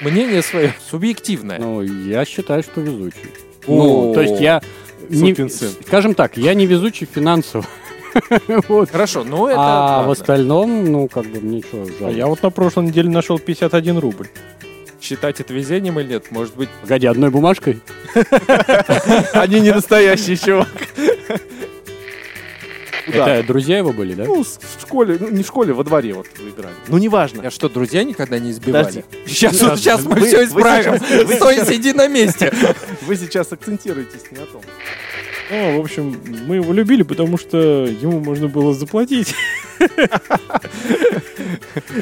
мнение свое субъективное. Ну, я считаю, что везучий. Ну, то есть я... не- скажем так, я не везучий финансово. Вот. Хорошо, ну это А ладно. в остальном, ну, как бы, мне что, А я вот на прошлой неделе нашел 51 рубль. считать это везением или нет? Может быть, Погоди, одной бумажкой? Они не настоящие, чувак. Да. Это друзья его были, да? Ну, в школе, ну, не в школе, во дворе вот вы играли. Ну, неважно. а что, друзья никогда не избивали? Подожди. Сейчас, Сейчас, сейчас мы вы- все вы исправим. сейчас- вы Стой, сейчас- сиди на месте. Вы сейчас акцентируетесь не на том. Ну, в общем, мы его любили, потому что ему можно было заплатить.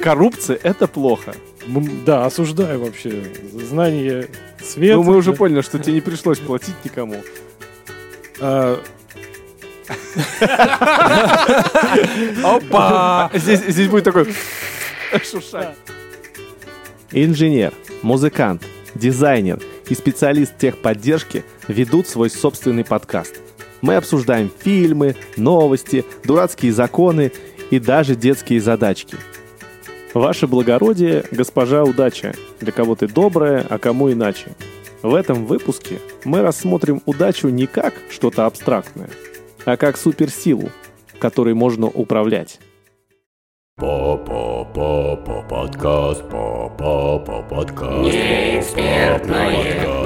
Коррупция — это плохо. Да, осуждаю вообще. Знание света. Ну, мы уже поняли, что тебе не пришлось платить никому. Опа! Здесь, здесь будет такой шуршать. Инженер, музыкант, дизайнер и специалист техподдержки ведут свой собственный подкаст. Мы обсуждаем фильмы, новости, дурацкие законы и даже детские задачки. Ваше благородие, госпожа удача. Для кого ты добрая, а кому иначе. В этом выпуске мы рассмотрим удачу не как что-то абстрактное, а как суперсилу, которой можно управлять. По-по-по-по подкаст, по-по-по подкаст. Неэкспертное,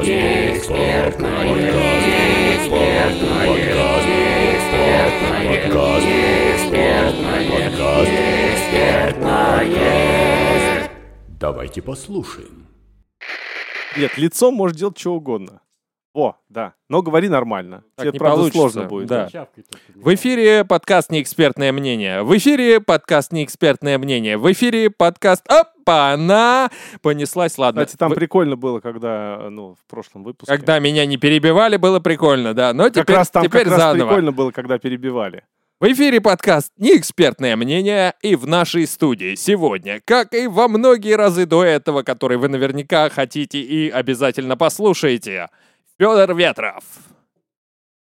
неэкспертное, неэкспертное, подкаст, подкаст, неэкспертное, подкаст, неэкспертное. Давайте послушаем. Нет, лицом можешь делать что угодно. О, да. Но говори нормально. Так Тебе, не правда, получится, сложно будет. да. В эфире подкаст «Неэкспертное мнение». В эфире подкаст «Неэкспертное мнение». В эфире подкаст «Опа, она понеслась». Ладно, Кстати, там Вы- прикольно было, когда, ну, в прошлом выпуске. когда меня не перебивали, было прикольно, да. Но как теперь, раз там теперь как раз заново. прикольно было, когда перебивали. В эфире подкаст «Неэкспертное мнение» и в нашей студии сегодня, как и во многие разы до этого, который вы наверняка хотите и обязательно послушаете, Федор Ветров.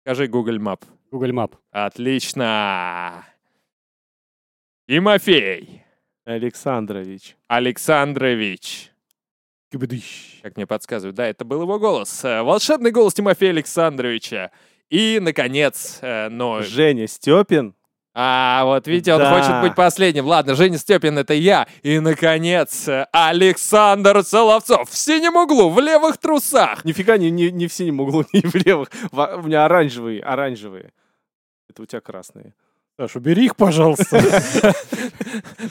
Скажи Google Map. Google Map. Отлично. Тимофей Александрович. Александрович. Как мне подсказывают, да, это был его голос. Э, Волшебный голос Тимофея Александровича. И, наконец, э, но... Женя Степин. А, вот видите, он Да. хочет быть последним. Ладно, Женя Степин, это я. И, наконец, Александр Соловцов в синем углу, в левых трусах. Нифига не, не, не в синем углу, не в левых. Во- У меня оранжевые, оранжевые. Это у тебя красные. Саш, убери их, пожалуйста.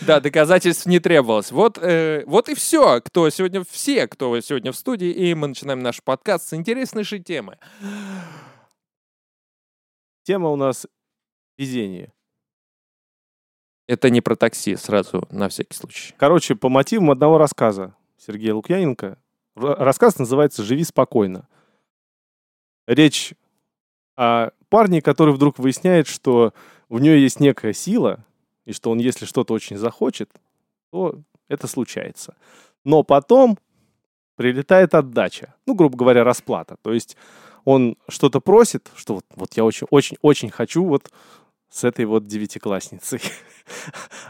Да, доказательств не требовалось. Вот, э, вот и все, кто сегодня, все, кто сегодня в студии, и мы начинаем наш подкаст с интереснейшей темы. Тема у нас везение. Это не про такси, сразу, на всякий случай. Короче, по мотивам одного рассказа Сергея Лукьяненко. Рассказ называется «Живи спокойно». Речь о парне, который вдруг выясняет, что у нее есть некая сила, и что он, если что-то очень захочет, то это случается. Но потом прилетает отдача. Ну, грубо говоря, расплата. То есть он что-то просит, что вот, вот я очень, очень, очень хочу вот с этой вот девятиклассницей.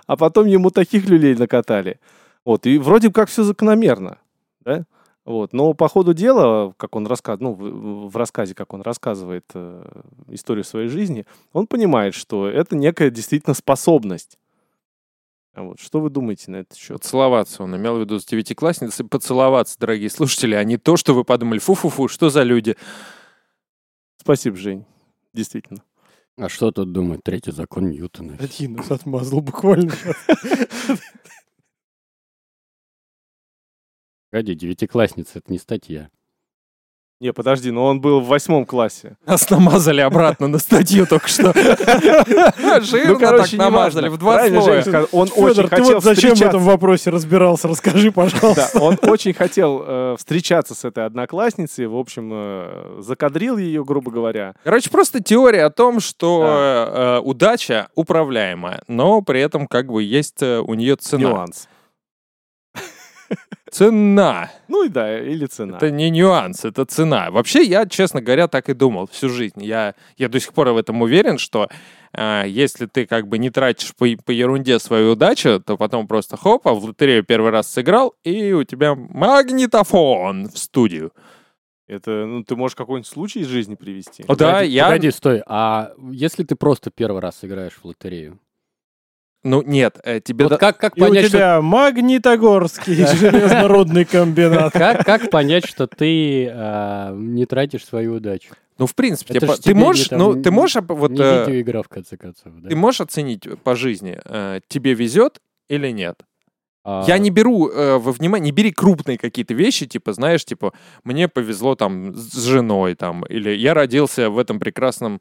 А потом ему таких люлей накатали. Вот, и вроде как все закономерно, да? Вот, но по ходу дела, как он рассказывает, ну, в, в рассказе, как он рассказывает э, историю своей жизни, он понимает, что это некая действительно способность. А Вот, что вы думаете на этот счет? Поцеловаться. Он имел в виду с девятиклассницей поцеловаться, дорогие слушатели, а не то, что вы подумали, фу-фу-фу, что за люди. Спасибо, Жень. Действительно. А что тут думать? Третий закон Ньютона. Один нас отмазал буквально. Погоди, девятиклассница, это не статья. Не, подожди, но он был в восьмом классе. Нас намазали обратно на статью только что. Жирно так намазали, в два Ну, слоя. Он очень хотел вот зачем в этом вопросе разбирался? Расскажи, пожалуйста. он очень хотел э, встречаться с этой одноклассницей, в общем, э, закадрил ее, грубо говоря. Короче, просто теория о том, что э, удача управляемая, но при этом как бы есть у нее цена. Нюанс. Цена. Ну и да, или цена. Это не нюанс, это цена. Вообще, я, честно говоря, так и думал всю жизнь. Я, я до сих пор в этом уверен, что э, если ты как бы не тратишь по, по ерунде свою удачу, то потом просто хоп, а в лотерею первый раз сыграл, и у тебя магнитофон в студию. Это, ну, ты можешь какой-нибудь случай из жизни привести? О, да, Погоди, я... Погоди, стой. А если ты просто первый раз играешь в лотерею? Ну, нет, э, тебе... Вот да- как, как И у понять, что... тебя Магнитогорский железнорудный комбинат. Как, как понять, что ты а, не тратишь свою удачу? Ну, в принципе, тебе по- ты можешь, не ну, ты можешь вот... не э, видеоигра, в конце концов, да? Ты можешь оценить по жизни, э, тебе везет или нет? А, Я не беру э, во внимание, не бери крупные какие-то вещи, типа, знаешь, типа, мне повезло там с женой, там, или я родился в этом прекрасном...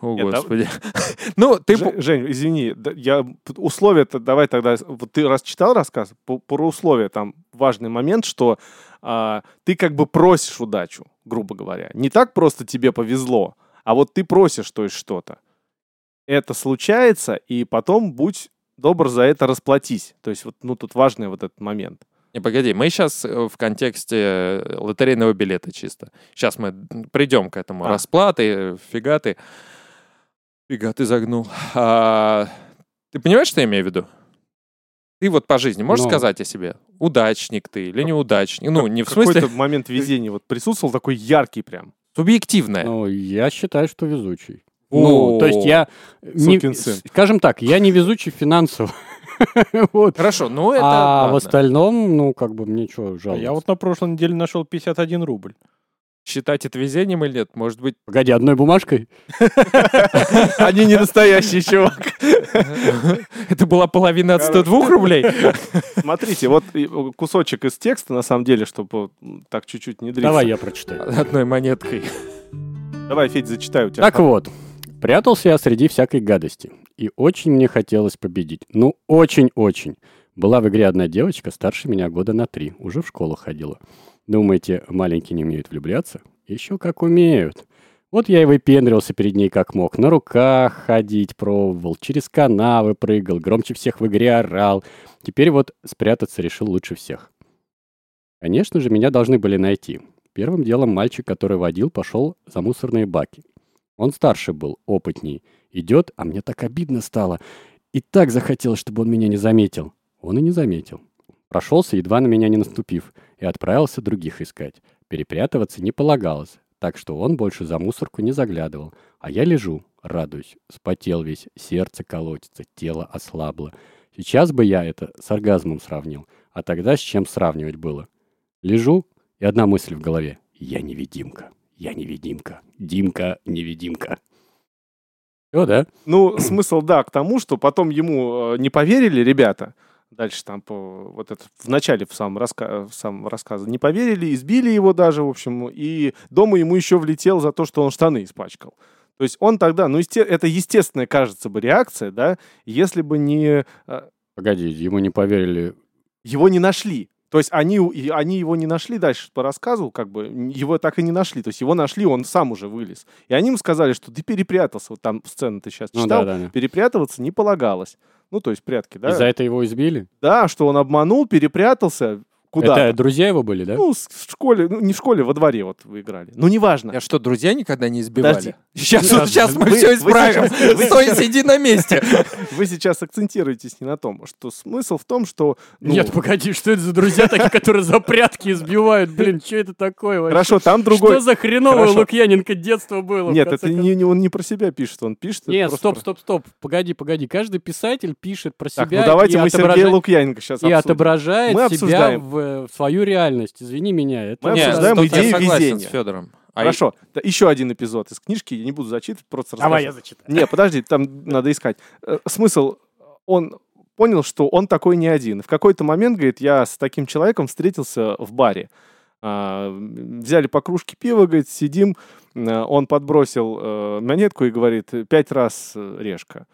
О, Нет, да- господи. Ну, ты... Жень, извини, я условия-то давай тогда. Вот ты раз читал рассказ по- про условия, там важный момент, что а, ты как бы просишь удачу, грубо говоря. Не так просто тебе повезло, а вот ты просишь, то есть что-то. Это случается, и потом будь добр за это расплатись. То есть вот, ну, тут важный вот этот момент. Не, погоди, мы сейчас в контексте э, лотерейного билета чисто. Сейчас мы придем к этому. А. Расплаты, э, фига ты. Фига ты загнул. А, ты понимаешь, что я имею в виду? Ты вот по жизни можешь Ну. сказать о себе? Удачник ты или неудачник? Ну, не в смысле Какой-то момент везения вот присутствовал такой яркий прям. субъективное. Ну, я считаю, что везучий. Ну, то есть я... не- Сукин сын. Скажем так, я не везучий финансово. Вот. Хорошо, ну это... А в ладно. остальном, ну, как бы мне что, жаловаться? Я вот на прошлой неделе нашел 51 рубль. Считать это везением или нет? Может быть... Погоди, одной бумажкой? Они не настоящие, чувак. Это была половина от 102 рублей? Смотрите, вот э, кусочек из текста, на самом деле, чтобы так чуть-чуть не дриться. Давай я прочитаю. Одной монеткой. Давай, Федь, зачитай у тебя. Так вот, прятался я среди всякой гадости. И очень мне хотелось победить. Ну, очень-очень. Была в игре одна девочка, старше меня года на три. Уже в школу ходила. Думаете, маленькие не умеют влюбляться? Еще как умеют. Вот я и выпендривался перед ней как мог. На руках ходить пробовал, через канавы прыгал, громче всех в игре орал. Теперь вот спрятаться решил лучше всех. Конечно же, меня должны были найти. Первым делом мальчик, который водил, пошел за мусорные баки. Он старше был, опытней. Идет, а мне так обидно стало. И так захотелось, чтобы он меня не заметил. Он и не заметил. Прошелся, едва на меня не наступив, и отправился других искать. Перепрятываться не полагалось, так что он больше за мусорку не заглядывал. А я лежу, радуюсь, спотел весь, сердце колотится, тело ослабло. Сейчас бы я это с оргазмом сравнил, а тогда с чем сравнивать было? Лежу, и одна мысль в голове. Я невидимка, я невидимка, Димка невидимка. Все, да? Ну, смысл, да, к тому, что потом ему э, не поверили ребята. Дальше там по, вот это в начале в самом, раска, в самом рассказе не поверили, избили его даже, в общем, и дома ему еще влетел за то, что он штаны испачкал. То есть он тогда, ну, есте- это естественная, кажется бы, реакция, да, если бы не э, Погоди, ему не поверили. его не нашли. То есть они, они его не нашли дальше по рассказу, как бы его так и не нашли. То есть его нашли, он сам уже вылез. И они ему сказали, что ты перепрятался. Вот там сцену ты сейчас Ну читал. да, да, да. Перепрятываться не полагалось. Ну, то есть прятки, да? И за это его избили? Да, что он обманул, перепрятался куда Это друзья его были, да? Ну, в школе, ну, не в школе, во дворе вот вы играли. Ну, неважно. Я что, друзья никогда не избивали? Подожди. Сейчас, Нет, сейчас мы вы- все вы исправим. сейчас- вы Стой, сейчас- сиди на месте. Вы сейчас акцентируетесь не на том, что смысл в том, что... ну, Нет, погоди, что это за друзья такие, которые за прятки избивают? Блин, что это такое вообще? Хорошо, там другой... Что за хреновое. Лукьяненко детство было? Нет, это не, не- он не про себя пишет, он пишет... Нет, стоп, стоп, стоп. Погоди, погоди. Каждый писатель пишет про Так, себя ну давайте и, мы отображает, Сергея Лукьяненко сейчас и обсудим. отображает Мы себя обсуждаем. в, в свою реальность. Извини меня. Это Мы обсуждаем тут я идею согласен везения. с Федором. А Хорошо, да, еще один эпизод из книжки, я не буду зачитывать, просто расскажу. зачитаю. Не, подожди, там надо искать. Э, Смысл, он понял, что он такой не один. В какой-то момент, говорит, я с таким человеком встретился в баре. А, Взяли по кружке пива, говорит, сидим, э, он подбросил э, монетку и говорит, пять раз решка.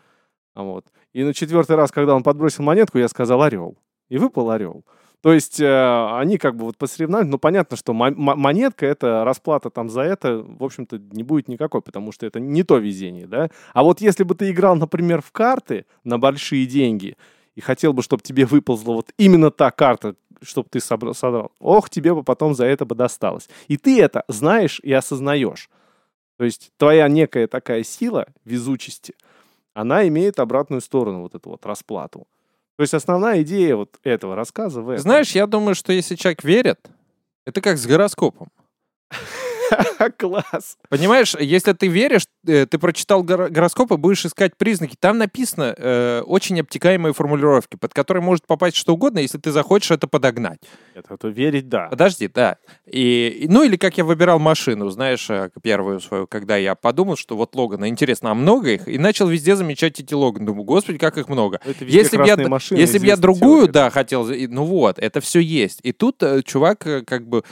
А Вот. И на четвертый раз, когда он подбросил монетку, я сказал орел. И выпал орел. То есть э, они как бы вот посоревновались, ну понятно, что мо- мо- монетка это расплата там за это, в общем-то, не будет никакой, потому что это не то везение, да. А вот если бы ты играл, например, в карты на большие деньги и хотел бы, чтобы тебе выползла вот именно та карта, чтобы ты собра- содрал. Ох, тебе бы потом за это бы досталось. И ты это знаешь и осознаешь. То есть твоя некая такая сила везучести, она имеет обратную сторону, вот эту вот расплату. То есть основная идея вот этого рассказа в этом. Знаешь, я думаю, что если человек верит, это как с гороскопом. Класс. Понимаешь, если ты веришь, э, ты прочитал горо- гороскоп и будешь искать признаки, там написано э, очень обтекаемые формулировки, под которые может попасть что угодно, если ты захочешь это подогнать. Это, это верить, да. Подожди, да. И, и- ну или как я выбирал машину, знаешь, э, первую свою, когда я подумал, что вот Логана, интересно, а много их? И начал везде замечать эти Логаны. Думаю, господи, как их много. Если бы я, машины, если бы я другую, теория. да, хотел, и- ну вот, это все есть. И тут э, чувак э, как бы,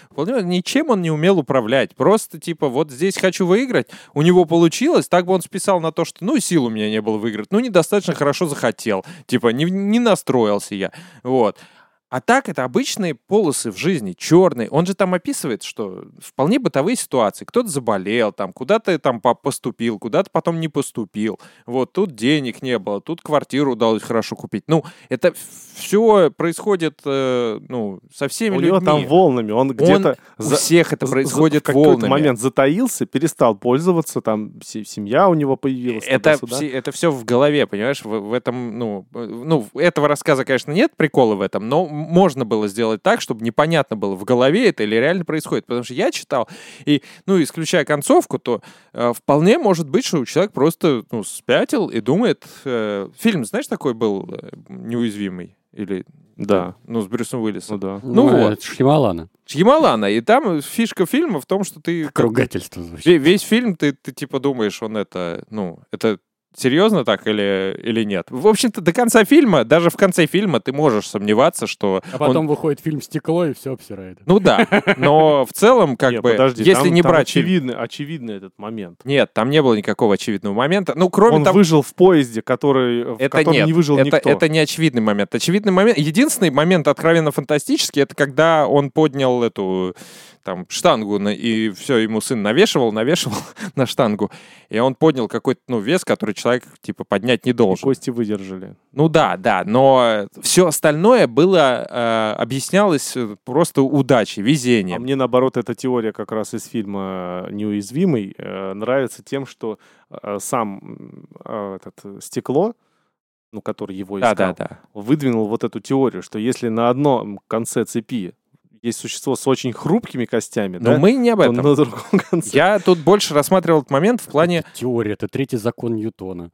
ничем он не умел управлять. Просто типа, вот здесь хочу выиграть, у него получилось, так бы он списал на то, что, ну, сил у меня не было выиграть, ну, недостаточно хорошо захотел. Типа, не, не настроился я. Вот. А так это обычные полосы в жизни, черные. Он же там описывает, что вполне бытовые ситуации. Кто-то заболел, там, куда-то там по- поступил, куда-то потом не поступил. Вот тут денег не было, тут квартиру удалось хорошо купить. Ну, это все происходит, э, ну, со всеми У людьми. него там волнами, он где-то У за- всех это за- за- происходит в волнами. момент затаился, перестал пользоваться, там се- семья у него появилась. Это, все, это все в голове, понимаешь? В, в этом, ну, э, ну, этого рассказа, конечно, нет прикола в этом, но можно было сделать так, чтобы непонятно было, в голове это или реально происходит. Потому что я читал, и, ну, исключая концовку, то э, вполне может быть, что человек просто, ну, спятил и думает... э, фильм, знаешь, такой был э, «Неуязвимый»? Или, Да. ну, с Брюсом Уиллисом. Ну да. Ну вот. Это Шьямалана. Ямалана. И там фишка фильма в том, что ты... Как ругательство звучит. Ве- Весь фильм ты, ты типа думаешь, он это, ну, это серьезно так или, или нет. В общем-то, до конца фильма, даже в конце фильма ты можешь сомневаться, что... А он- потом выходит фильм «Стекло» и все обсирает. Ну да, но в целом, как бы, подожди, если там- не там брать... очевидный, очевидный этот момент. Нет, там не было никакого очевидного момента. Ну, кроме Он того... выжил в поезде, который, в Это котором нет, не выжил это, никто. это не очевидный момент. Очевидный момент, единственный момент откровенно фантастический, это когда он поднял эту там штангу на- и все ему сын навешивал, навешивал на штангу, и он поднял какой-то ну вес, который человек типа поднять не И должен. кости выдержали. Ну да, да, но все остальное было э, объяснялось э, просто удачей, А везением. мне, наоборот, эта теория как раз из фильма «Неуязвимый» э, нравится тем, что э, сам э, этот, стекло, ну, который его Да, искал, да, да. выдвинул вот эту теорию, что если на одном конце цепи есть существо с очень хрупкими костями, Но да, мы не об то этом. на другом конце... Я тут больше рассматривал этот момент в плане Теория, это третий закон Ньютона.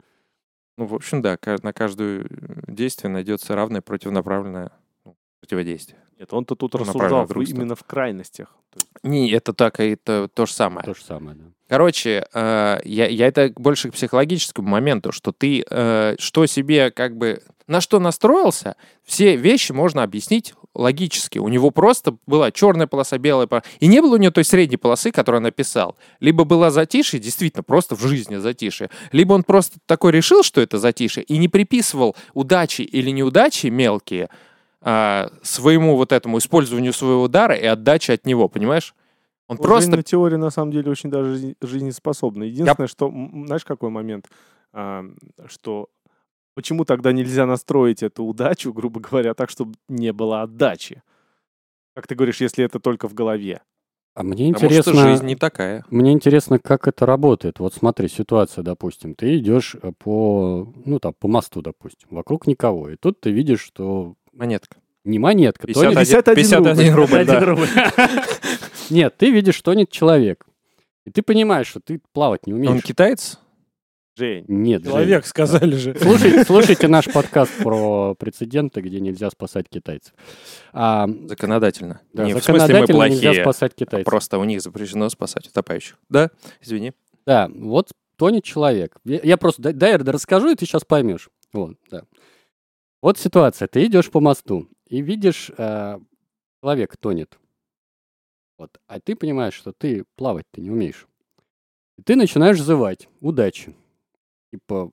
Ну, в общем, да, на каждое действие найдется равное противонаправленное ну, противодействие. Нет, он-то тут рассуждал в именно в крайностях. Не, это так, и это то же самое. То же самое, да. Короче, э, я, я это больше к психологическому моменту, что ты э, что себе как бы на что настроился, все вещи можно объяснить логически. У него просто была черная полоса, белая полоса. И не было у него той средней полосы, которую он написал. Либо была затишье, действительно, просто в жизни затишье. Либо он просто такой решил, что это затишье, и не приписывал удачи или неудачи мелкие а, своему вот этому использованию своего дара и отдаче от него, понимаешь? Он У просто Женина теория на самом деле очень даже жизнеспособна. Единственное, что, м, знаешь, какой момент, А, что почему тогда нельзя настроить эту удачу, грубо говоря, так, чтобы не было отдачи? Как ты говоришь, если это только в голове? А мне Потому что интересно... жизнь не такая. Мне интересно, как это работает. Вот смотри, ситуация, допустим, ты идешь э, по, ну там, по мосту, допустим, вокруг никого, и тут ты видишь, что Монетка. не монетка, то 51, 51 рубль, да. рубль. Нет, ты видишь, что нет человек. И ты понимаешь, что ты плавать не Он умеешь. китаец? Жень, Нет, Жень. Человек, сказали же. Слушайте, слушайте наш подкаст про прецеденты, где нельзя спасать китайцев. А, Законодательно. да, не в смысле мы законодательно нельзя плохие, спасать а китайцев. просто у них запрещено спасать утопающих. Да? Извини. Да, вот тонет человек. Я, я просто, дай, дай расскажу, и ты сейчас поймешь. Вот, да. Вот ситуация. Ты идешь по мосту и видишь, э, человек тонет. Вот, а ты понимаешь, что ты плавать ты не умеешь. И ты начинаешь взывать. Удачи. Типа,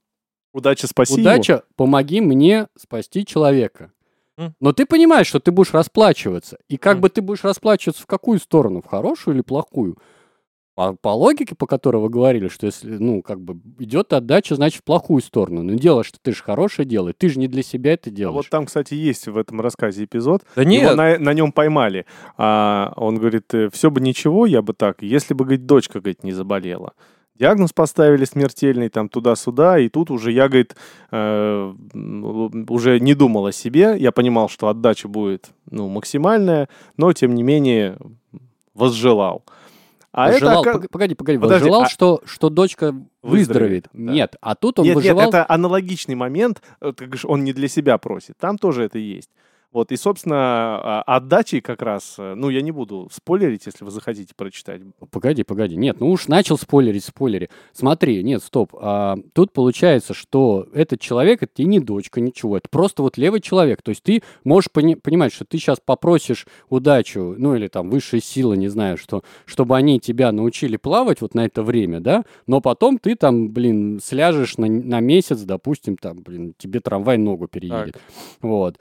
удача, спаси его. удача, помоги мне спасти человека. М. Но ты понимаешь, что ты будешь расплачиваться. И как М. бы ты будешь расплачиваться в какую сторону? В хорошую или плохую? по, по логике, по которой вы говорили, что если, ну, как бы идет отдача, значит, в плохую сторону. Ну, дело, что ты же хорошее делаешь, ты же не для себя это А делаешь. вот там, кстати, есть в этом рассказе эпизод. Да Его нет, на, на нем поймали. А он говорит, все бы ничего, я бы так, если бы, говорит, дочка, говорит, не заболела. Диагноз поставили смертельный, там, туда-сюда, и тут уже я, говорит, э, уже не думал о себе. Я понимал, что отдача будет, ну, максимальная, но, тем не менее, возжелал. А Возжелал- это... Погоди, погоди, Подожди, возжелал, а- что, что дочка выздоровеет. Выздоровеет, да. Нет, а тут он Нет, нет, выживал... это аналогичный момент, э, он не для себя просит. Там тоже это есть. Вот, и, собственно, а, отдачей как раз, э, ну, я не буду спойлерить, если вы захотите прочитать. Погоди, погоди. Нет, ну уж начал спойлерить, спойлери. Смотри, нет, стоп. А, тут получается, что этот человек, это тебе не дочка, ничего. Это просто вот левый человек. То есть ты можешь пони- понимать, что ты сейчас попросишь удачу, ну или там высшие силы, не знаю, что, чтобы они тебя научили плавать вот на это время, да, но потом ты там, блин, сляжешь на, на месяц, допустим, там, блин, тебе трамвай ногу переедет. Вот.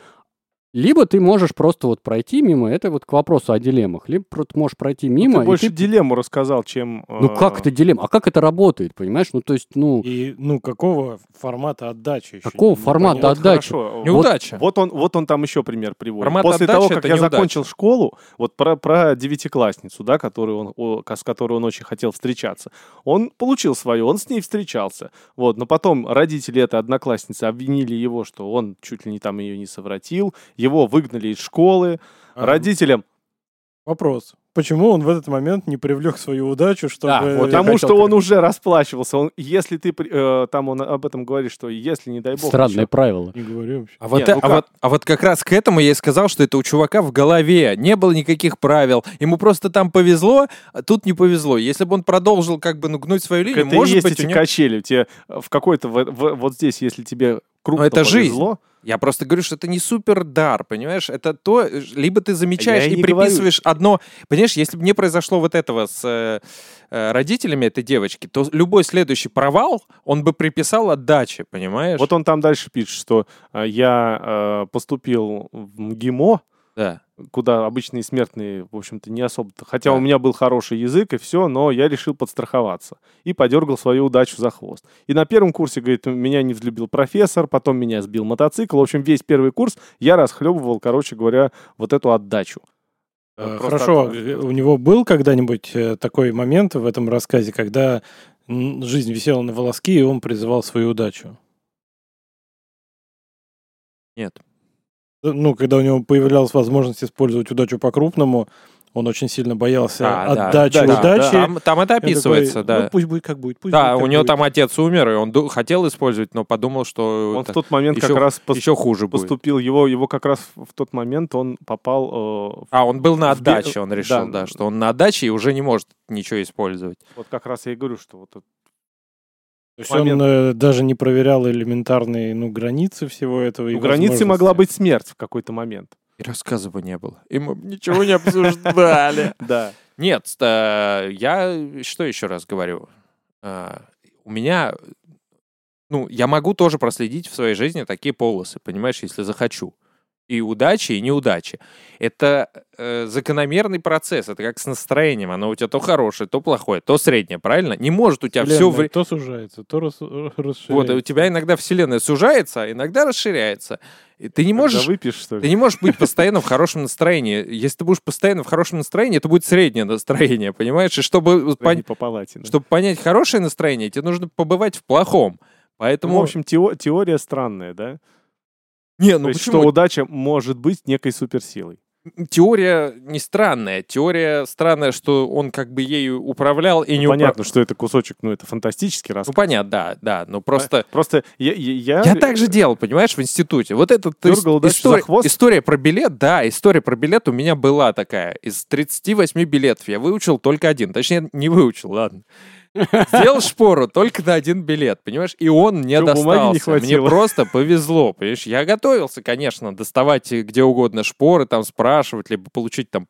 Либо ты можешь просто вот пройти мимо, это вот к вопросу о дилеммах, либо просто можешь пройти мимо, Ну, ты больше ты дилемму рассказал, чем... ну э, как это дилемма? А как это работает, понимаешь? Ну то есть, ну И, ну, какого формата отдачи еще? Какого Не- формата непонятно. вот отдачи? хорошо. Неудача. Вот он, вот он там еще пример приводит. Формат После отдачи того, как это я неудача. закончил школу, вот про, про девятиклассницу, да, которую он, о, с которой он очень хотел встречаться, он получил свое, он с ней встречался. Вот, но потом родители этой одноклассницы обвинили его, что он чуть ли не там ее не совратил, его выгнали из школы. А, Родителям, Вопрос. Почему он в этот момент не привлек свою удачу, чтобы... Да, вот потому что он уже расплачивался. Он, если ты, э, там он об этом говорит, что если, не дай бог... странное еще- правило. Не говорю вообще. А вот, Нет, э- ну а, как? вот, а вот как раз к этому я и сказал, что это у чувака в голове. Не было никаких правил. Ему просто там повезло, а тут не повезло. Если бы он продолжил как бы ну, гнуть свою Так линию, это и может есть быть, эти у него... качели. Тебе э, в какой-то... в- в- вот здесь, если тебе крупно это жизнь. Я просто говорю, что это не супер дар, понимаешь? Это то, э, либо ты замечаешь Я и не говорю. приписываешь одно. Понимаешь, если бы не произошло вот этого с э, э, родителями этой девочки, то любой следующий провал он бы приписал отдаче, понимаешь? Вот он там дальше пишет, что э, я э, поступил в МГИМО, Да. куда обычные смертные, в общем-то, не особо-то. Хотя Да. у меня был хороший язык и все, но я решил подстраховаться. И подергал свою удачу за хвост. И на первом курсе, говорит, меня не взлюбил профессор, потом меня сбил мотоцикл. В общем, весь первый курс я расхлебывал, короче говоря, вот эту отдачу. Э, Просто Хорошо, от- э, у него был когда-нибудь э, такой момент в этом рассказе, когда жизнь висела на волоске, и он призывал свою удачу? Нет. Ну, когда у него появлялась возможность использовать удачу по-крупному, он очень сильно боялся А, да, отдачи да, да, удачи. Там, там это Я такой, описывается, «Ну, да. пусть будет как будет. Пусть Да, будет, у него будет». там отец умер, и он ду- хотел использовать, но подумал, что Он это в тот момент еще- как раз пос- еще хуже будет. поступил, его, его как раз в тот момент он попал э, в А, он был на отдаче, он решил, да. да, что он на отдаче и уже не может ничего использовать. Вот как раз я и говорю, что вот это- То есть момент- он э, даже не проверял элементарные ну, границы всего этого. у границы возможности. могла быть смерть в какой-то момент. И рассказа не было. И мы ничего не обсуждали. Да. Нет, я что еще раз говорю? Э, У меня, ну, я могу тоже проследить в своей жизни такие полосы, понимаешь, если захочу. И удачи, и неудачи. Это э, закономерный процесс. Это как с настроением. Оно у тебя то хорошее, то плохое, то среднее, правильно? Не может у тебя все Вселенная время... то сужается, то рас- расширяется. Вот, и у тебя иногда вселенная сужается, а иногда расширяется. И ты не Когда можешь... выпьешь, что Ты ли? не можешь быть постоянно в хорошем настроении. Если ты будешь постоянно в хорошем настроении, это будет среднее настроение, понимаешь? И чтобы, пон- по палате. да. чтобы понять хорошее настроение, тебе нужно побывать в плохом. Ну, Поэтому... в общем, тео- теория странная, да? Не, То ну есть, почему? что удача может быть некой суперсилой. Теория не странная. Теория странная, что он как бы ею управлял и не Ну, Понятно, управлял. что это кусочек, ну, это фантастический Ну, рассказ. понятно, да, да. Но просто... Просто я... Я, Я так же делал, понимаешь, в институте. Вот это то Дергал хвост? история про билет, да, история про билет у меня была такая. Из 38 билетов я выучил только один. Точнее, не выучил, ладно. Сделал шпору только на один билет, понимаешь? И он мне Чё, бумаги не достался. Мне просто повезло, понимаешь? Я готовился, конечно, доставать где угодно шпоры, там спрашивать, либо получить там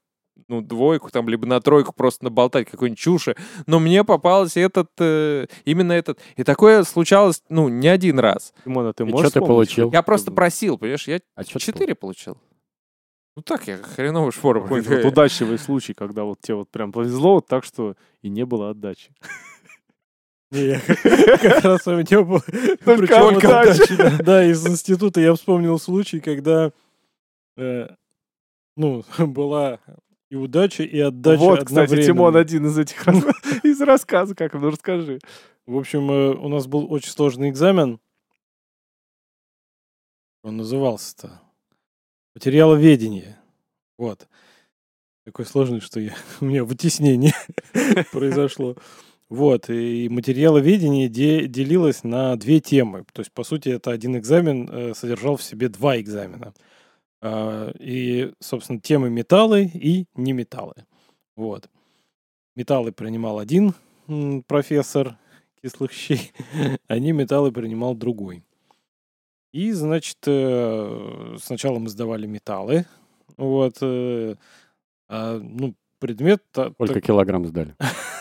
ну, двойку, там, либо на тройку просто наболтать какой-нибудь чуши. Но мне попался этот, э, именно этот. И такое случалось, ну, не один раз. Димон, а ты И можешь чё ты получил? что- Я просто просил, понимаешь, я А четыре получил. Ну так, я хреновый шпор. Какой-нибудь вот удачливый случай, когда вот тебе вот прям повезло вот так, что и не было отдачи. Не, я как раз у меня был... Только да. Из института я вспомнил случай, когда э, ну, была и удача, и отдача Вот, кстати. Тимон один из этих из рассказа, как ну расскажи. В общем, э, у нас был очень сложный экзамен. Он назывался-то материаловедение. Вот. Такой сложный, что я, у меня вытеснение произошло. Вот, и материаловедение де- делилось на две темы. То есть, по сути, это один экзамен э, содержал в себе два экзамена. А, И, собственно, темы металлы и неметаллы. Вот. Металлы принимал один профессор кислых щей, а неметаллы принимал другой. И, значит, э, сначала мы сдавали металлы. Вот. э, а, ну, предмет... Сколько килограмм сдали?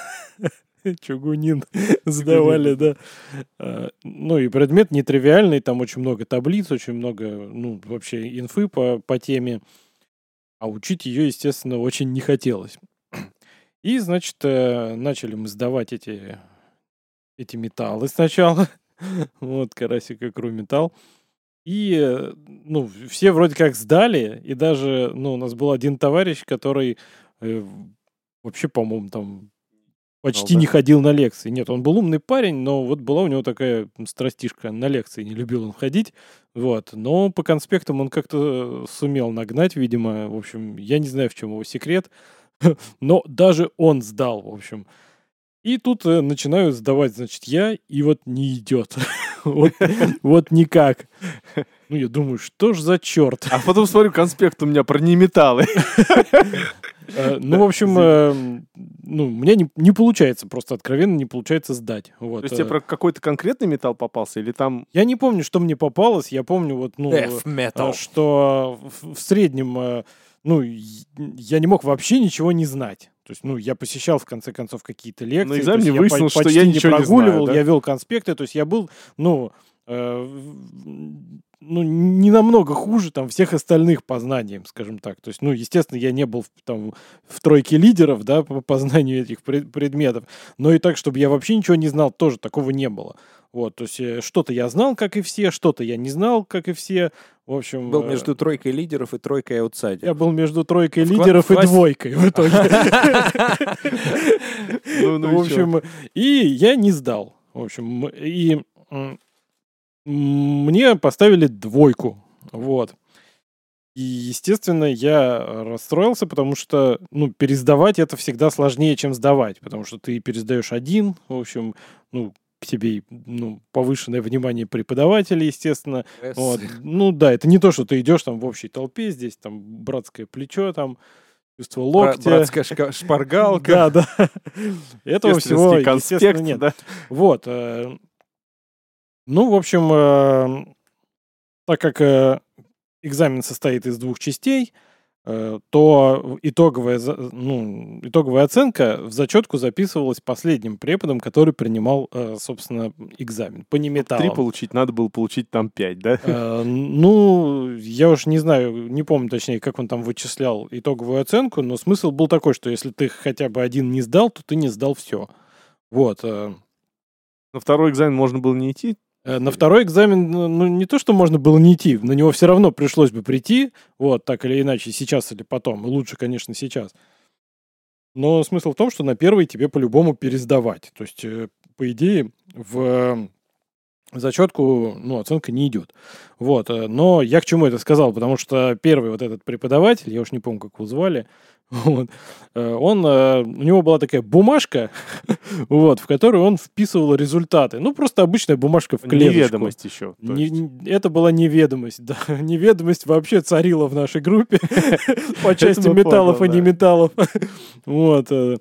Чугунин сдавали, да. А, Ну и предмет нетривиальный, там очень много таблиц, очень много, ну, вообще инфы по, по теме. А учить ее, естественно, очень не хотелось. И, значит, э, начали мы сдавать эти, эти металлы сначала. Вот, карасик икру металл. И, э, ну, все вроде как сдали, и даже, ну, у нас был один товарищ, который э, вообще, по-моему, там почти да? не ходил на лекции. Нет, он был умный парень, но вот была у него такая страстишка на лекции, не любил он ходить. Вот. Но по конспектам он как-то сумел нагнать, видимо. В общем, я не знаю, в чем его секрет. Но даже он сдал, в общем. И тут э, начинаю сдавать, значит, я, и вот не идет. Вот, вот никак. Ну, я думаю, что ж за черт? А потом смотрю, конспект у меня про неметаллы. Э, Ну, в общем, э, ну, мне не, не получается, просто откровенно не получается сдать. Вот. То есть тебе э. про какой-то конкретный металл попался или там... Я не помню, что мне попалось. Я помню, вот, ну, Death э, metal. что в, среднем, ну, я не мог вообще ничего не знать. То есть, ну, я посещал, в конце концов, какие-то лекции. то экзамене выяснилось, что почти я ничего не прогуливал, знаю, да? я вел конспекты, то есть я был, ну, э, ну, не намного хуже там всех остальных по знаниям, скажем так. То есть, ну, естественно, я не был там в тройке лидеров, да, по, по знанию этих пред- предметов, но и так, чтобы я вообще ничего не знал, тоже такого не было. Вот, то есть э, что-то я знал, как и все, что-то я не знал, как и все. В общем, Был э, между тройкой лидеров и тройкой аутсайдеров. я был между тройкой В лидеров в и двойкой в итоге. Ну, ну В общем, и я не сдал. В общем, и мне поставили двойку. Вот. И, естественно, я расстроился, потому что, ну, пересдавать это всегда сложнее, чем сдавать, потому что ты пересдаешь один, в общем, ну, к тебе, ну, повышенное внимание преподавателя, естественно. Вот. Ну да, это не то, что ты идешь там в общей толпе, здесь там братское плечо, там чувство локтя. Братская шпаргалка. Да, да. Этого всего, естественно, нет. да. Вот. э, Ну, в общем, э, так как э, экзамен состоит из двух частей, э, то итоговая, ну, итоговая оценка в зачетку записывалась последним преподом, который принимал, собственно, экзамен по Три неметаллам. получить, надо было получить там пять, да? Э, Ну, я уж не знаю, не помню точнее, как он там вычислял итоговую оценку, но смысл был такой, что если ты хотя бы один не сдал, то ты не сдал все. Вот. На второй экзамен можно было не идти. Э, На второй экзамен, ну, ну, не то, что можно было не идти, на него все равно пришлось бы прийти, вот, так или иначе, сейчас или потом. Лучше, конечно, сейчас. Но смысл в том, что на первый тебе по-любому пересдавать. То есть, э, по идее, в э, зачетку, ну, оценка не идет. Вот. Но я к чему это сказал? Потому что первый вот этот преподаватель, я уж не помню, как его звали, вот, э, он, э, у него была такая бумажка, вот, в которую он вписывал результаты. Ну, просто обычная бумажка в клеточку. Неведомость еще. Не- это была неведомость, да. Неведомость вообще царила в нашей группе по части металлов и да. неметаллов. Вот. э.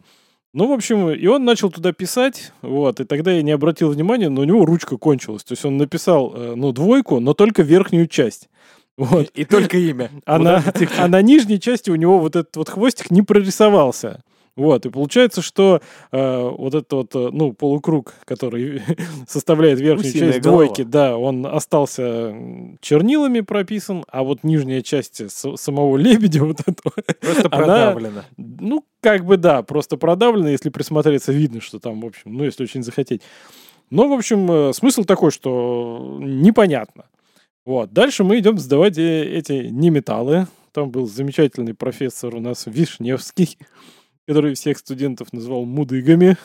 Ну, в общем, и он начал туда писать, вот, и тогда я не обратил внимания, но у него ручка кончилась. То есть он написал, ну, двойку, но только верхнюю часть. Вот. И только имя. А, на, а на нижней части у него вот этот вот хвостик не прорисовался. Вот, и получается, что э, вот этот вот, э, ну, полукруг, который составляет верхнюю Гусиная часть голова. двойки, да, он остался чернилами прописан, а вот нижняя часть самого лебедя вот этого, Просто Она- продавлено. ну, как бы да, просто продавлено, если присмотреться, видно, что там, в общем, ну, если очень захотеть. Но, в общем, э, смысл такой, что непонятно. Вот. Дальше мы идем сдавать э, эти неметаллы. Там был замечательный профессор у нас Вишневский, который всех студентов называл мудыгами.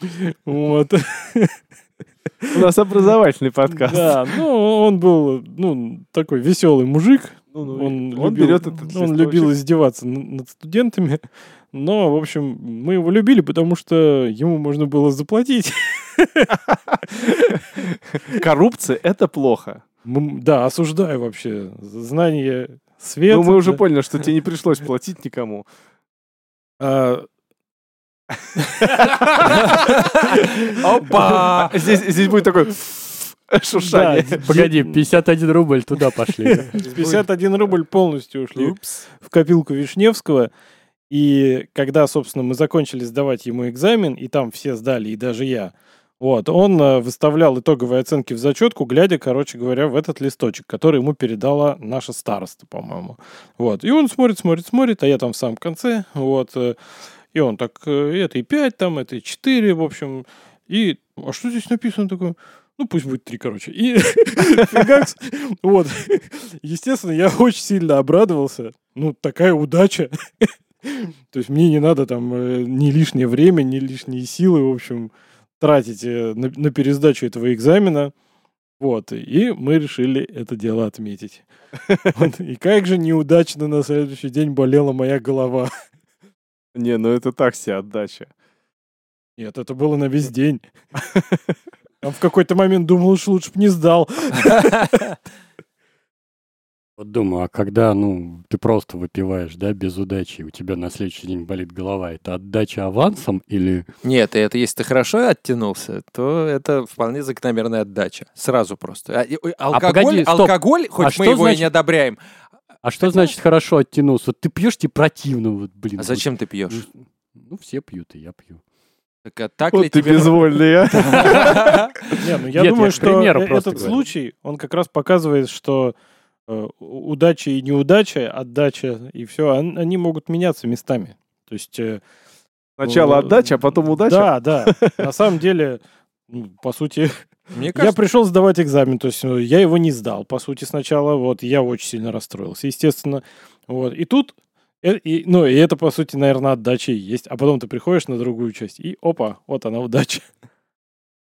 Вот. У нас образовательный подкаст. Да, ну, он был, ну, такой веселый мужик. Ну, ну, Он, он любил, берет этот он листочек. любил издеваться над студентами. Но, в общем, мы его любили, потому что ему можно было заплатить. Коррупция — это плохо. Да, осуждаю вообще знание света. Ну, мы уже поняли, что тебе не пришлось платить никому. А, Опа! Здесь, здесь будет такой шуршание. да, Погоди, 51 рубль туда пошли. 51 рубль полностью ушли в копилку Вишневского. И когда, собственно, мы закончили сдавать ему экзамен, и там все сдали, и даже я, вот, он э, выставлял итоговые оценки в зачетку, глядя, короче говоря, в этот листочек, который ему передала наша староста, по-моему. Вот, и он смотрит, смотрит, смотрит, а я там в самом конце, вот, э, и он так, э, это и 5 там, это и 4, в общем, и, а что здесь написано такое? Ну, пусть будет три, короче. И. Вот. Естественно, я очень сильно обрадовался. Ну, такая удача. То есть мне не надо там ни лишнее время, ни лишние силы, в общем, тратить э, на, на пересдачу этого экзамена. Вот. И мы решили это дело отметить. Вот. И как же неудачно на следующий день болела моя голова. Не, ну это так себе отдача. Нет, это было на весь день. Там в какой-то момент думал, что лучше бы не сдал. Вот думаю, а когда, ну, ты просто выпиваешь, да, без удачи, и у тебя на следующий день болит голова, это отдача авансом или... Нет, это если ты хорошо оттянулся, то это вполне закономерная отдача. Сразу просто. А, и- ой, Алкоголь, погоди, стоп. алкоголь, хоть А мы его и значит- не одобряем. А что значит хорошо оттянулся? Вот ты пьешь, тебе противно, вот, блин. А вот. зачем ты пьешь? Ну, все пьют, и я пью. Так, а так Вот ли ты тебе... безвольный, а. Не, ну я думаю, что э- просто этот случай, он как раз показывает, что удача и неудача, отдача и все, они могут меняться местами. То есть... э, Сначала э, отдача, а потом удача. Да, да. На самом деле, ну, по сути, Мне я кажется, пришел сдавать экзамен, то есть ну, я его не сдал, по сути, сначала, вот, я очень сильно расстроился, естественно, вот, и тут, э, и, ну, и это, по сути, наверное, отдача и есть, а потом ты приходишь на другую часть, и опа, вот она удача.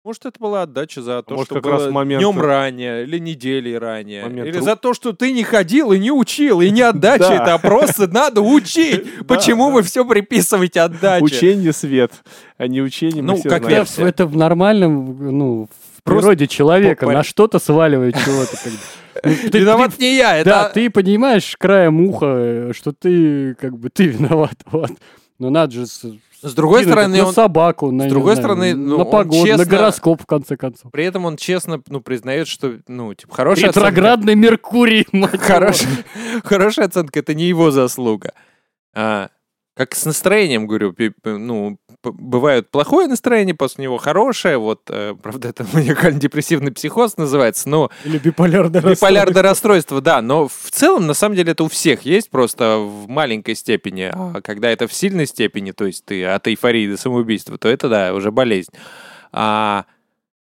Может, это была отдача за то, Может, что как было раз момент- днем ранее, или неделей ранее. Момент Или за то, что ты не ходил и не учил, и не отдача Да. это, а просто надо учить. Почему вы все приписываете отдаче? Учение свет, а не учение мы Ну, как версия. Это в нормальном, ну, в природе человека на что-то сваливает чего-то. Ну, ты- ты- Виноват не я, это... Да, ты понимаешь краем уха, э, что ты, как бы, ты виноват, вот. Но надо же с- другой стороны, на он собаку, на, с другой знаю, стороны, ну, на погоду, на честно- гороскоп, в конце концов. При этом он честно, ну, признает, что, ну, типа, хорошая оценка- Ретроградный Меркурий, мать его. Хорошая, хорошая оценка это не его заслуга. А, как с настроением, говорю, ну, бывает плохое настроение, после него хорошее, вот, э, правда, это маниакально-депрессивный психоз называется, но Или биполярное биполярное расстройство, да, но в целом, на самом деле, это у всех есть, просто в маленькой степени, а когда это в сильной степени, то есть ты от эйфории до самоубийства, то это, да, уже болезнь. А,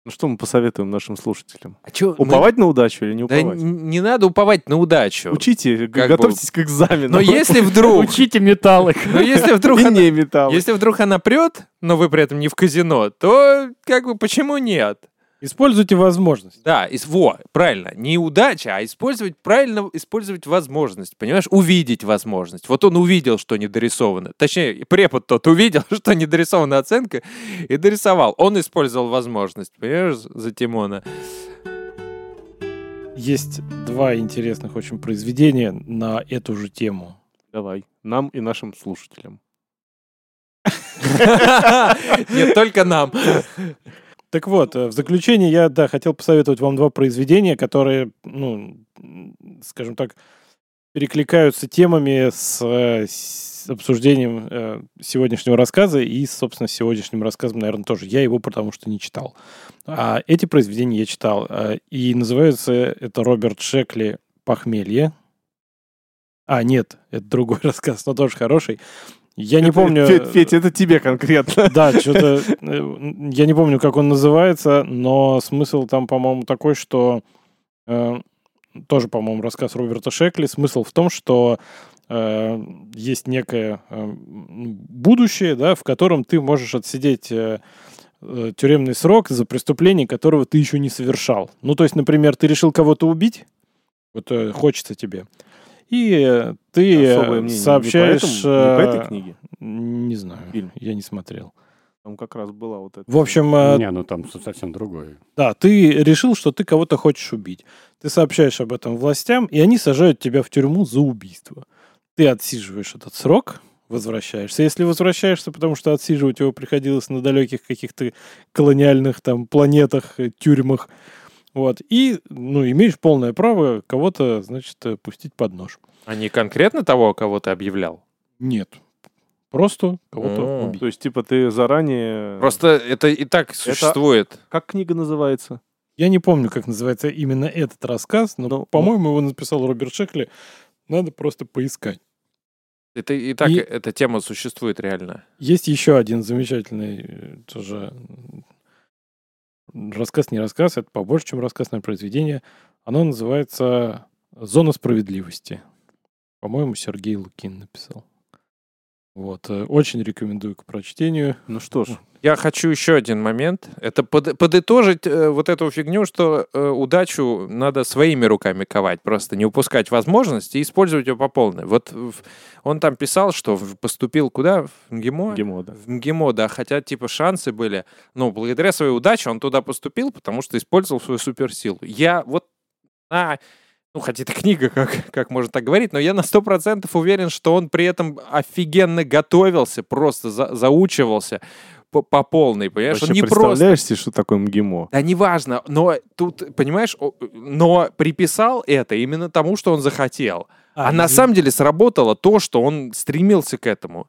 Ну что мы посоветуем нашим слушателям? а чё, мы- Уповать на удачу или не Да уповать? н- не надо уповать на удачу. Учите, Как готовьтесь к экзамену. Но если вдруг, Учите металлы. но если вдруг И не металл. Если вдруг она прет, но вы при этом не в казино, то как бы почему нет? Используйте возможность. Да, из, во, правильно, не удача, а использовать правильно, использовать возможность, понимаешь, увидеть возможность. Вот он увидел, что не дорисовано. Точнее, препод тот увидел, что не дорисована оценка, и дорисовал. Он использовал возможность, понимаешь, за Тимона. Есть два интересных очень произведения на эту же тему. Давай, нам и нашим слушателям. Нет, только нам. Так вот, э, в заключение я, да, хотел посоветовать вам два произведения, которые, ну, скажем так, перекликаются темами с, э, с обсуждением э, сегодняшнего рассказа и, собственно, с сегодняшним рассказом, наверное, тоже. Я его потому что не читал. А эти произведения я читал. э, И называется это Роберт Шекли «Похмелье». А, нет, это другой рассказ, но тоже хороший. Я не Это- помню... Федь, Федь, это тебе конкретно. Да, что-то... э, Я не помню, как он называется, но смысл там, по-моему, такой, что... э, тоже, по-моему, рассказ Роберта Шекли. Смысл в том, что э, есть некое э, будущее, да, в котором ты можешь отсидеть э, э, тюремный срок за преступление, которого ты еще не совершал. Ну, то есть, например, ты решил кого-то убить, вот э, хочется тебе, и э, ты э, сообщаешь... Не, поэтому- не по э, этой книге. Не знаю, Фильм. я не смотрел. Там как раз была вот эта. В общем, э, Не, ну там совсем другое. да, ты решил, что ты кого-то хочешь убить. Ты сообщаешь об этом властям, и они сажают тебя в тюрьму за убийство. Ты отсиживаешь этот срок, возвращаешься. Если возвращаешься, потому что отсиживать его приходилось на далеких каких-то колониальных там планетах, э, тюрьмах, вот, и, ну, имеешь полное право кого-то, значит, э, пустить под нож. А не конкретно того, кого ты объявлял? Нет. Просто кого-то М. убить. То есть, типа, ты заранее... Просто это и так существует. Как книга называется? Я не помню, как называется именно этот рассказ, но, Ну, по-моему, его написал Роберт Шекли. Надо просто поискать. Это и так И- эта тема существует реально. Есть еще один замечательный э, тоже рассказ, не рассказ, это побольше, чем рассказ на произведение. Оно называется «Зона справедливости». По-моему, Сергей Лукин написал. Вот, э, очень рекомендую к прочтению. Ну что ж, Я хочу еще один момент. Это под- подытожить э, вот эту фигню, что э, удачу надо своими руками ковать, просто не упускать возможность и использовать ее по полной. Вот в- он там писал, что в- поступил куда? В МГИМО? ГИМО, да. В МГИМО, да, хотя типа шансы были. Ну, благодаря своей удаче он туда поступил, потому что использовал свою суперсилу. Я вот на... Ну, хотя это книга, как, как можно так говорить, но я на сто процентов уверен, что он при этом офигенно готовился, просто за- заучивался по, по полной, понимаешь? Вообще он не просто... представляешь себе, что такое МГИМО? Да неважно, но тут, понимаешь, но приписал это именно тому, что он захотел. А, на самом деле сработало то, что он стремился к этому.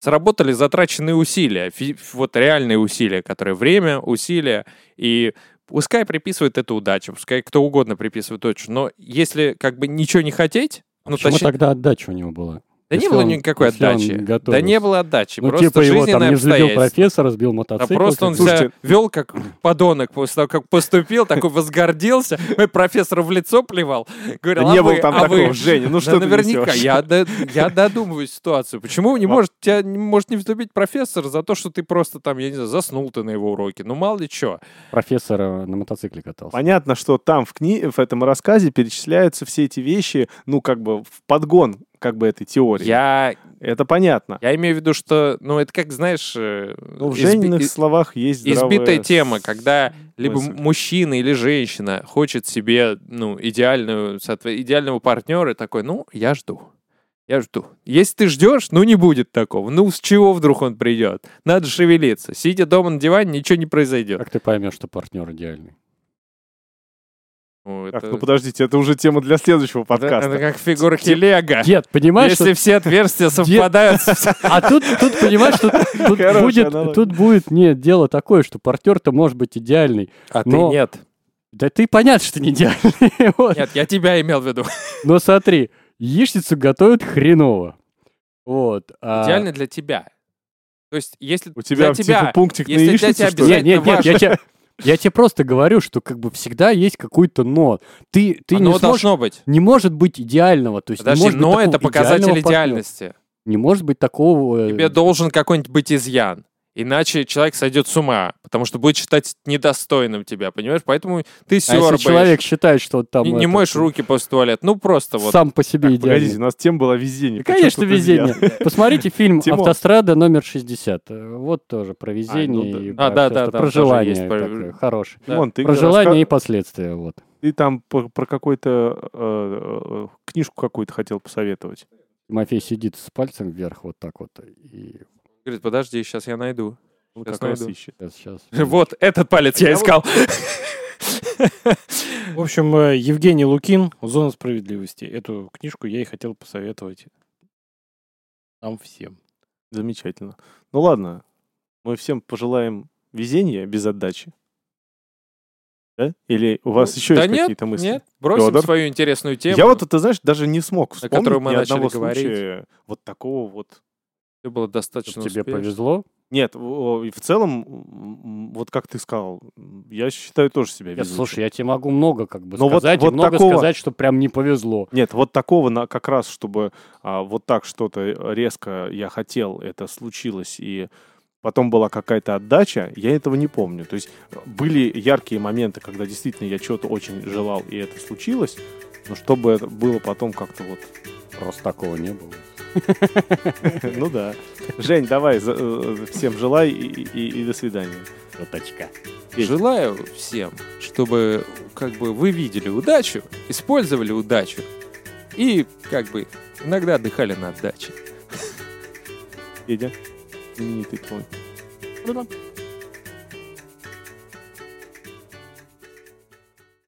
Сработали затраченные усилия, фи- вот реальные усилия, которые время, усилия, и пускай приписывает эту удачу, пускай кто угодно приписывает удачу, но если как бы ничего не хотеть, ну, Почему точнее- тогда отдача у него была? Да не было он- никакой отдачи. Да не было отдачи, Ну, просто типа его там не взлюбил профессор, сбил А мотоцикл. просто он себя вел как подонок после того, как поступил, такой возгордился, мой профессор в лицо плевал. Говорил, Да а не вы- было там а вы- такого, Женя, ну Да что ты наверняка, я, до- я додумываю ситуацию. Почему не может, тебя может не вступить профессор за то, что ты просто там, я не знаю, заснул ты на его уроке? Ну, мало ли что. Профессор э, на мотоцикле катался. Понятно, что там в, кни... в этом рассказе перечисляются все эти вещи, ну, как бы в подгон как бы этой теории. Я, Это понятно. я имею в виду, что, ну, это как, знаешь... э, Ну, в изби- Жениных словах есть избитая тема, когда либо мысль. мужчина или женщина хочет себе, ну, идеальную, идеального партнера, и такой, ну, я жду. Я жду. Если ты ждешь, ну не будет такого. Ну с чего вдруг он придет? Надо шевелиться. Сидя дома на диване, ничего не произойдет. Как ты поймешь, что партнер идеальный? Ну, Так, это- ну подождите, это уже тема для следующего это, подкаста. это как фигурки Лего. Дед, понимаешь, Если все отверстия совпадают, А тут, тут понимаешь, тут, тут будет, аналогия. тут будет, нет, дело такое, что партнер-то может быть идеальный. а ты нет. Да ты понятно, что не идеальный. Вот. Нет, я тебя имел в виду. Но смотри, яичницу готовят хреново. Вот. а- Идеально для тебя. То есть, если У тебя, для тебя типа пунктик на если для яичницу, тебя что ли? Нет, нет, нет, важно. я тебе, я тебе просто говорю, что как бы всегда есть какой-то но. Ты, ты Оно не сможешь, должно быть. не может быть идеального. То есть не Подожди, может но это показатель идеального партнера. идеальности. Не может быть такого... э, Тебе должен какой-нибудь быть изъян. Иначе человек сойдет с ума, потому что будет считать недостойным тебя, понимаешь? Поэтому ты а сёрбаешь, если человек считает, что он там... не, не моешь руки после туалета. Ну, просто вот. Сам по себе Так, идеальный. погодите, у нас тема была везение. Да, Конечно, везение. Посмотрите фильм Тимон. «Автострада номер 60». Э, Вот тоже про везение ну и да. А, про да, да, про желание есть про- такое, хороший. Тимон, ты, Про желание и последствия, вот. ты там про, про какую-то э, э, книжку какую-то хотел посоветовать. Тимофей сидит с пальцем вверх вот так вот. И Говорит, подожди, сейчас я найду. Он Сейчас как раз найду. ищет. сейчас, сейчас. Вот, этот палец я Я искал. В общем, э, Евгений Лукин «Зона справедливости». Эту книжку я и хотел посоветовать нам всем. Замечательно. Ну ладно, мы всем пожелаем везения без отдачи. Да? Или у вас еще да есть нет, какие-то мысли? Нет, бросим Фёдор? свою интересную тему. Я вот, ты знаешь, даже не смог вспомнить которую мы ни начали одного говорить. случая вот такого вот. Всё было достаточно Тебе успешно. повезло. Нет, в целом, вот как ты сказал, я считаю тоже себя везучим. слушай, я тебе могу много как бы вот- сказать, и вот много такого- сказать, что прям не повезло. Нет, вот такого на, как раз, чтобы а, вот так что-то резко я хотел, это случилось, и потом была какая-то отдача, я этого не помню. То есть э, были яркие моменты, когда действительно я чего-то очень желал, и это случилось, но чтобы это было потом как-то вот... Просто такого не было. Ну да. Жень, давай, э, всем желай и, до свидания. Шуточка. Желаю всем, чтобы как бы вы видели удачу, использовали удачу и как бы иногда отдыхали на отдаче. Федя, знаменитый твой.